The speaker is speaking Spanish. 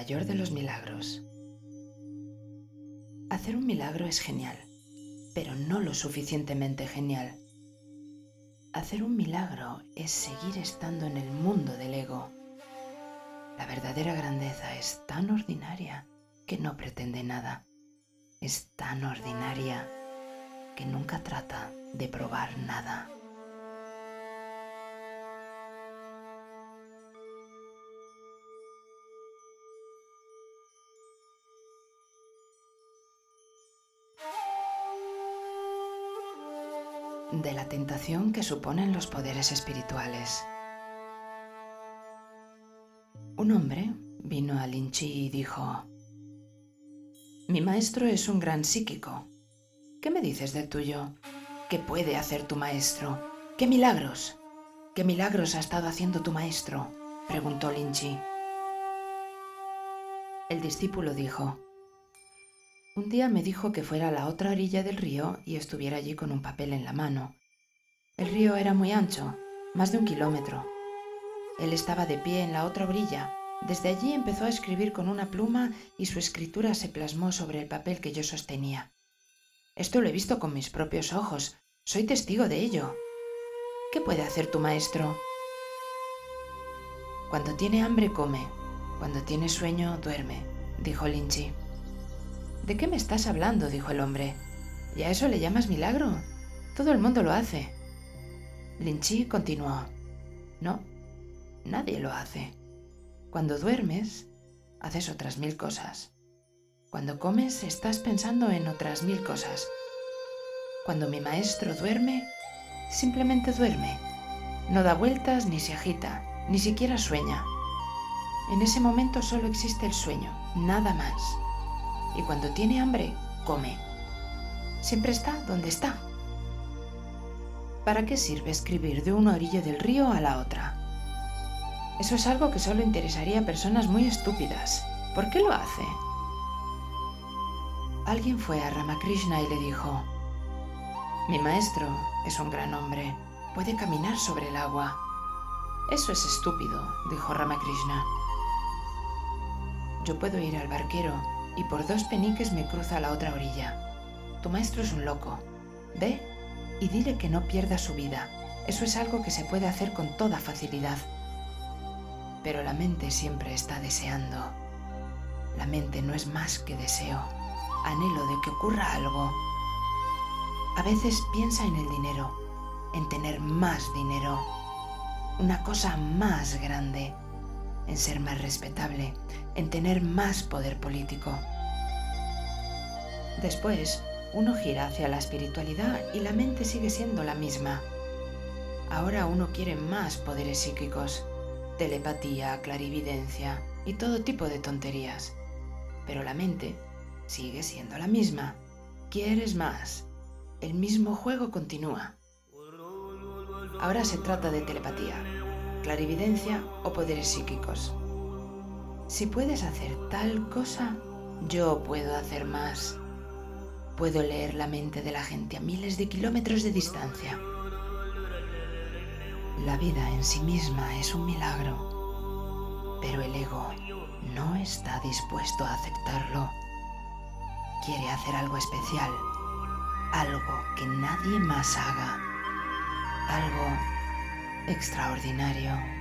mayor de los milagros. Hacer un milagro es genial, pero no lo suficientemente genial. Hacer un milagro es seguir estando en el mundo del ego. La verdadera grandeza es tan ordinaria que no pretende nada. Es tan ordinaria que nunca trata de probar nada. De la tentación que suponen los poderes espirituales. Un hombre vino a Linchi y dijo, Mi maestro es un gran psíquico. ¿Qué me dices del tuyo? ¿Qué puede hacer tu maestro? ¿Qué milagros? ¿Qué milagros ha estado haciendo tu maestro? preguntó Linchi. El discípulo dijo, un día me dijo que fuera a la otra orilla del río y estuviera allí con un papel en la mano. El río era muy ancho, más de un kilómetro. Él estaba de pie en la otra orilla. Desde allí empezó a escribir con una pluma y su escritura se plasmó sobre el papel que yo sostenía. Esto lo he visto con mis propios ojos. Soy testigo de ello. ¿Qué puede hacer tu maestro? Cuando tiene hambre come, cuando tiene sueño duerme, dijo Linchi. ¿De qué me estás hablando? dijo el hombre. ¿Y a eso le llamas milagro? Todo el mundo lo hace. Linchi continuó. No, nadie lo hace. Cuando duermes, haces otras mil cosas. Cuando comes, estás pensando en otras mil cosas. Cuando mi maestro duerme, simplemente duerme. No da vueltas ni se agita, ni siquiera sueña. En ese momento solo existe el sueño, nada más y cuando tiene hambre, come. Siempre está donde está. ¿Para qué sirve escribir de una orilla del río a la otra? Eso es algo que solo interesaría a personas muy estúpidas. ¿Por qué lo hace? Alguien fue a Ramakrishna y le dijo, Mi maestro es un gran hombre, puede caminar sobre el agua. Eso es estúpido, dijo Ramakrishna. Yo puedo ir al barquero y por dos peniques me cruza a la otra orilla. Tu maestro es un loco. Ve y dile que no pierda su vida. Eso es algo que se puede hacer con toda facilidad. Pero la mente siempre está deseando. La mente no es más que deseo, anhelo de que ocurra algo. A veces piensa en el dinero, en tener más dinero, una cosa más grande, en ser más respetable, en tener más poder político. Después, uno gira hacia la espiritualidad y la mente sigue siendo la misma. Ahora uno quiere más poderes psíquicos, telepatía, clarividencia y todo tipo de tonterías. Pero la mente sigue siendo la misma. Quieres más. El mismo juego continúa. Ahora se trata de telepatía, clarividencia o poderes psíquicos. Si puedes hacer tal cosa, yo puedo hacer más. Puedo leer la mente de la gente a miles de kilómetros de distancia. La vida en sí misma es un milagro, pero el ego no está dispuesto a aceptarlo. Quiere hacer algo especial, algo que nadie más haga, algo extraordinario.